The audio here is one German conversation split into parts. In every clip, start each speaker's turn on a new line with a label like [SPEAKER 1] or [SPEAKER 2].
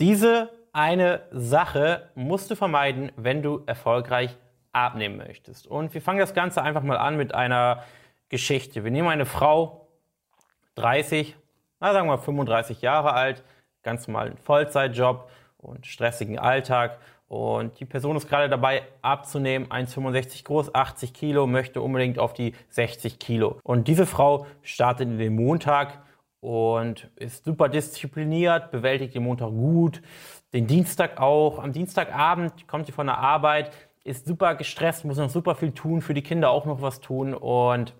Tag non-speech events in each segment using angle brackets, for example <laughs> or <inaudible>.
[SPEAKER 1] Diese eine Sache musst du vermeiden, wenn du erfolgreich abnehmen möchtest. Und wir fangen das Ganze einfach mal an mit einer Geschichte. Wir nehmen eine Frau, 30, na sagen wir 35 Jahre alt, ganz normalen Vollzeitjob und stressigen Alltag. Und die Person ist gerade dabei abzunehmen, 1,65 groß, 80 Kilo, möchte unbedingt auf die 60 Kilo. Und diese Frau startet in den Montag und ist super diszipliniert, bewältigt den Montag gut, den Dienstag auch. Am Dienstagabend kommt sie von der Arbeit, ist super gestresst, muss noch super viel tun, für die Kinder auch noch was tun und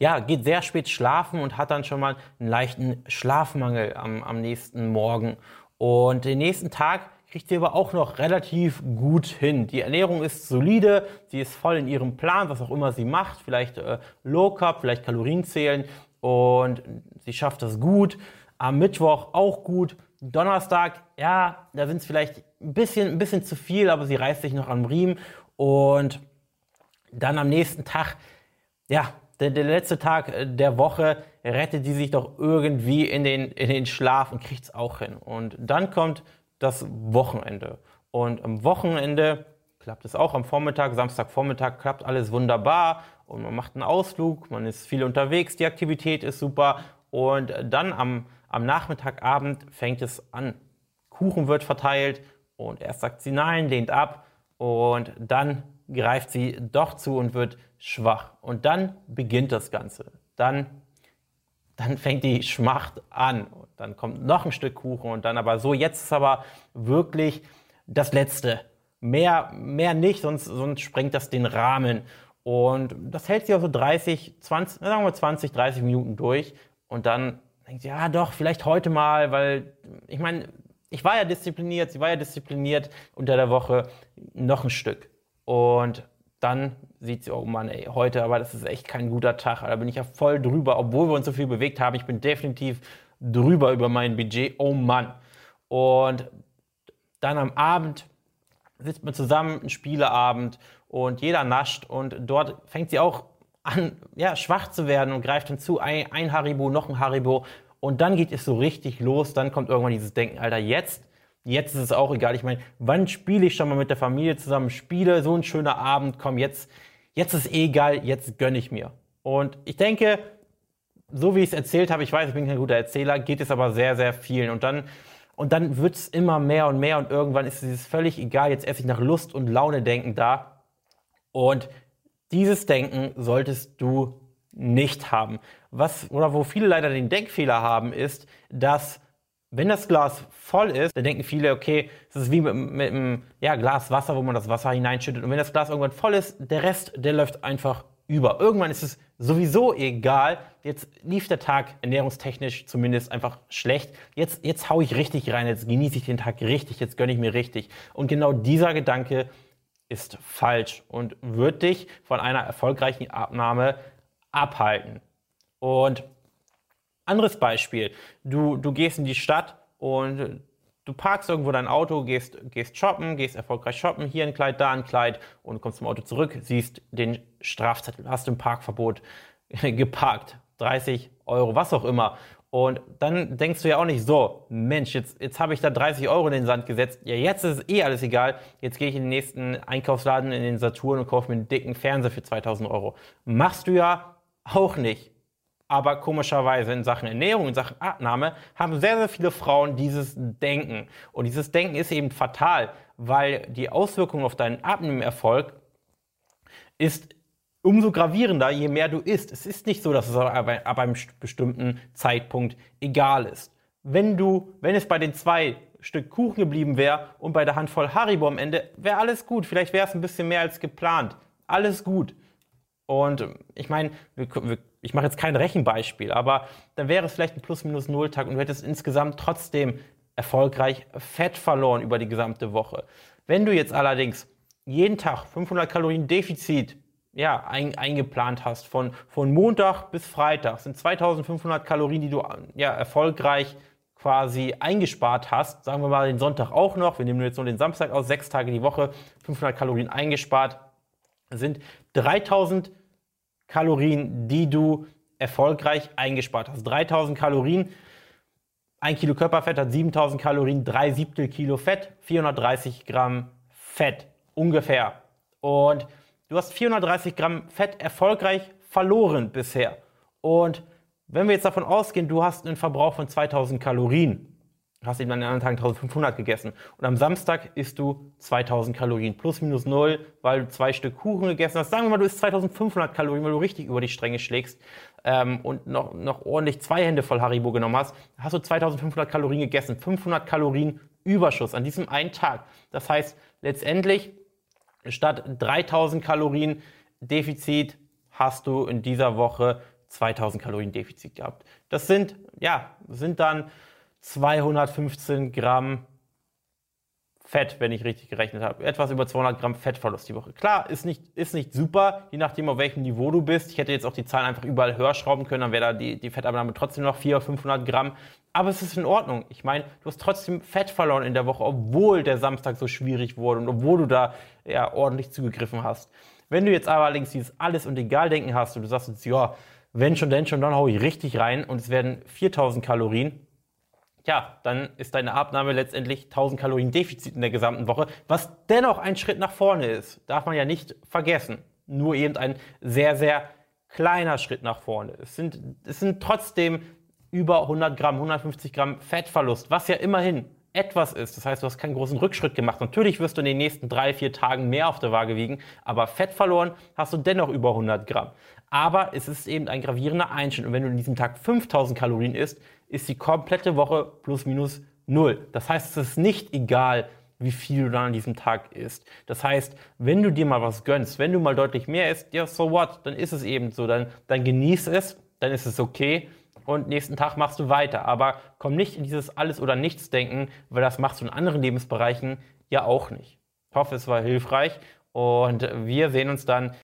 [SPEAKER 1] ja, geht sehr spät schlafen und hat dann schon mal einen leichten Schlafmangel am, am nächsten Morgen. Und den nächsten Tag kriegt sie aber auch noch relativ gut hin. Die Ernährung ist solide, sie ist voll in ihrem Plan, was auch immer sie macht, vielleicht äh, Low Carb, vielleicht Kalorien zählen und sie schafft das gut. Am Mittwoch auch gut. Donnerstag, ja, da sind es vielleicht ein bisschen, ein bisschen zu viel, aber sie reißt sich noch am Riemen. Und dann am nächsten Tag, ja, der, der letzte Tag äh, der Woche, rettet sie sich doch irgendwie in den, in den Schlaf und kriegt es auch hin. Und dann kommt das Wochenende. Und am Wochenende klappt es auch am Vormittag, Samstagvormittag klappt alles wunderbar und man macht einen Ausflug, man ist viel unterwegs, die Aktivität ist super und dann am, am Nachmittagabend fängt es an. Kuchen wird verteilt und erst sagt sie nein, lehnt ab und dann greift sie doch zu und wird schwach. Und dann beginnt das Ganze. Dann, dann fängt die Schmacht an. Und dann kommt noch ein Stück Kuchen und dann aber so, jetzt ist aber wirklich das Letzte. Mehr, mehr nicht, sonst, sonst sprengt das den Rahmen. Und das hält sie auch so 30, 20, sagen wir 20, 30 Minuten durch. Und dann denkt sie, ja doch, vielleicht heute mal, weil ich meine, ich war ja diszipliniert, sie war ja diszipliniert unter der Woche noch ein Stück. Und dann sieht sie, oh Mann, ey, heute, aber das ist echt kein guter Tag. Da bin ich ja voll drüber, obwohl wir uns so viel bewegt haben. Ich bin definitiv drüber über mein Budget. Oh Mann. Und dann am Abend sitzt man zusammen, ein Spieleabend und jeder nascht und dort fängt sie auch an, ja, schwach zu werden und greift hinzu, ein, ein Haribo, noch ein Haribo und dann geht es so richtig los, dann kommt irgendwann dieses Denken, Alter, jetzt, jetzt ist es auch egal. Ich meine, wann spiele ich schon mal mit der Familie zusammen Spiele, so ein schöner Abend, komm, jetzt, jetzt ist eh egal, jetzt gönne ich mir. Und ich denke, so wie ich es erzählt habe, ich weiß, ich bin kein guter Erzähler, geht es aber sehr, sehr vielen. Und dann und dann wird es immer mehr und mehr und irgendwann ist es völlig egal, jetzt esse ich nach Lust und Laune denken da. Und dieses Denken solltest du nicht haben. Was, oder wo viele leider den Denkfehler haben, ist, dass wenn das Glas voll ist, dann denken viele, okay, es ist wie mit, mit einem ja, Glas Wasser, wo man das Wasser hineinschüttet. Und wenn das Glas irgendwann voll ist, der Rest, der läuft einfach über. Irgendwann ist es sowieso egal. Jetzt lief der Tag ernährungstechnisch zumindest einfach schlecht. Jetzt, jetzt hau ich richtig rein, jetzt genieße ich den Tag richtig, jetzt gönne ich mir richtig. Und genau dieser Gedanke ist falsch und wird dich von einer erfolgreichen Abnahme abhalten. Und anderes Beispiel, du, du gehst in die Stadt und du parkst irgendwo dein Auto, gehst, gehst shoppen, gehst erfolgreich shoppen, hier ein Kleid, da ein Kleid und kommst zum Auto zurück, siehst den Strafzettel, hast im Parkverbot <laughs> geparkt, 30 Euro, was auch immer. Und dann denkst du ja auch nicht so, Mensch, jetzt, jetzt habe ich da 30 Euro in den Sand gesetzt, ja, jetzt ist es eh alles egal, jetzt gehe ich in den nächsten Einkaufsladen in den Saturn und kaufe mir einen dicken Fernseher für 2000 Euro. Machst du ja auch nicht. Aber komischerweise in Sachen Ernährung, in Sachen Abnahme haben sehr, sehr viele Frauen dieses Denken. Und dieses Denken ist eben fatal, weil die Auswirkung auf deinen Abnehmerfolg ist umso gravierender, je mehr du isst. Es ist nicht so, dass es ab einem bestimmten Zeitpunkt egal ist. Wenn du, wenn es bei den zwei Stück Kuchen geblieben wäre und bei der Handvoll Haribo am Ende, wäre alles gut. Vielleicht wäre es ein bisschen mehr als geplant. Alles gut. Und ich meine, ich mache jetzt kein Rechenbeispiel, aber dann wäre es vielleicht ein Plus-Minus-Null-Tag und du hättest insgesamt trotzdem erfolgreich Fett verloren über die gesamte Woche. Wenn du jetzt allerdings jeden Tag 500 Kalorien Defizit ja, ein, eingeplant hast, von, von Montag bis Freitag, sind 2500 Kalorien, die du ja, erfolgreich quasi eingespart hast, sagen wir mal den Sonntag auch noch, wir nehmen jetzt nur den Samstag aus, sechs Tage die Woche, 500 Kalorien eingespart, sind 3000 Kalorien, die du erfolgreich eingespart hast. 3000 Kalorien ein Kilo Körperfett hat 7000 Kalorien, drei Siebtel Kilo Fett, 430 Gramm Fett ungefähr. Und du hast 430 Gramm Fett erfolgreich verloren bisher. Und wenn wir jetzt davon ausgehen, du hast einen Verbrauch von 2000 Kalorien, hast eben an den anderen Tagen 1500 gegessen und am Samstag isst du 2000 Kalorien plus minus null, weil du zwei Stück Kuchen gegessen hast. Sagen wir mal, du isst 2500 Kalorien, weil du richtig über die Stränge schlägst ähm, und noch, noch ordentlich zwei Hände voll Haribo genommen hast, hast du 2500 Kalorien gegessen, 500 Kalorien Überschuss an diesem einen Tag. Das heißt, letztendlich statt 3000 Kalorien Defizit hast du in dieser Woche 2000 Kalorien Defizit gehabt. Das sind, ja, sind dann 215 Gramm Fett, wenn ich richtig gerechnet habe. Etwas über 200 Gramm Fettverlust die Woche. Klar, ist nicht, ist nicht super, je nachdem, auf welchem Niveau du bist. Ich hätte jetzt auch die Zahlen einfach überall höher schrauben können, dann wäre da die, die Fettabnahme trotzdem noch 400, 500 Gramm. Aber es ist in Ordnung. Ich meine, du hast trotzdem Fett verloren in der Woche, obwohl der Samstag so schwierig wurde und obwohl du da ja, ordentlich zugegriffen hast. Wenn du jetzt allerdings dieses Alles- und Egal-Denken hast und du sagst jetzt, ja, wenn schon, denn schon, dann hau ich richtig rein und es werden 4000 Kalorien, ja, dann ist deine Abnahme letztendlich 1000 Kalorien Defizit in der gesamten Woche, was dennoch ein Schritt nach vorne ist. Darf man ja nicht vergessen. Nur eben ein sehr, sehr kleiner Schritt nach vorne. Es sind, es sind trotzdem über 100 Gramm, 150 Gramm Fettverlust, was ja immerhin etwas ist. Das heißt, du hast keinen großen Rückschritt gemacht. Natürlich wirst du in den nächsten drei, vier Tagen mehr auf der Waage wiegen, aber Fett verloren hast du dennoch über 100 Gramm. Aber es ist eben ein gravierender Einschnitt. Und wenn du in diesem Tag 5000 Kalorien isst, ist die komplette Woche plus minus null. Das heißt, es ist nicht egal, wie viel du dann an diesem Tag isst. Das heißt, wenn du dir mal was gönnst, wenn du mal deutlich mehr isst, ja, so what, dann ist es eben so. Dann, dann genieß es, dann ist es okay und nächsten Tag machst du weiter. Aber komm nicht in dieses Alles- oder Nichts-Denken, weil das machst du in anderen Lebensbereichen ja auch nicht. Ich hoffe, es war hilfreich und wir sehen uns dann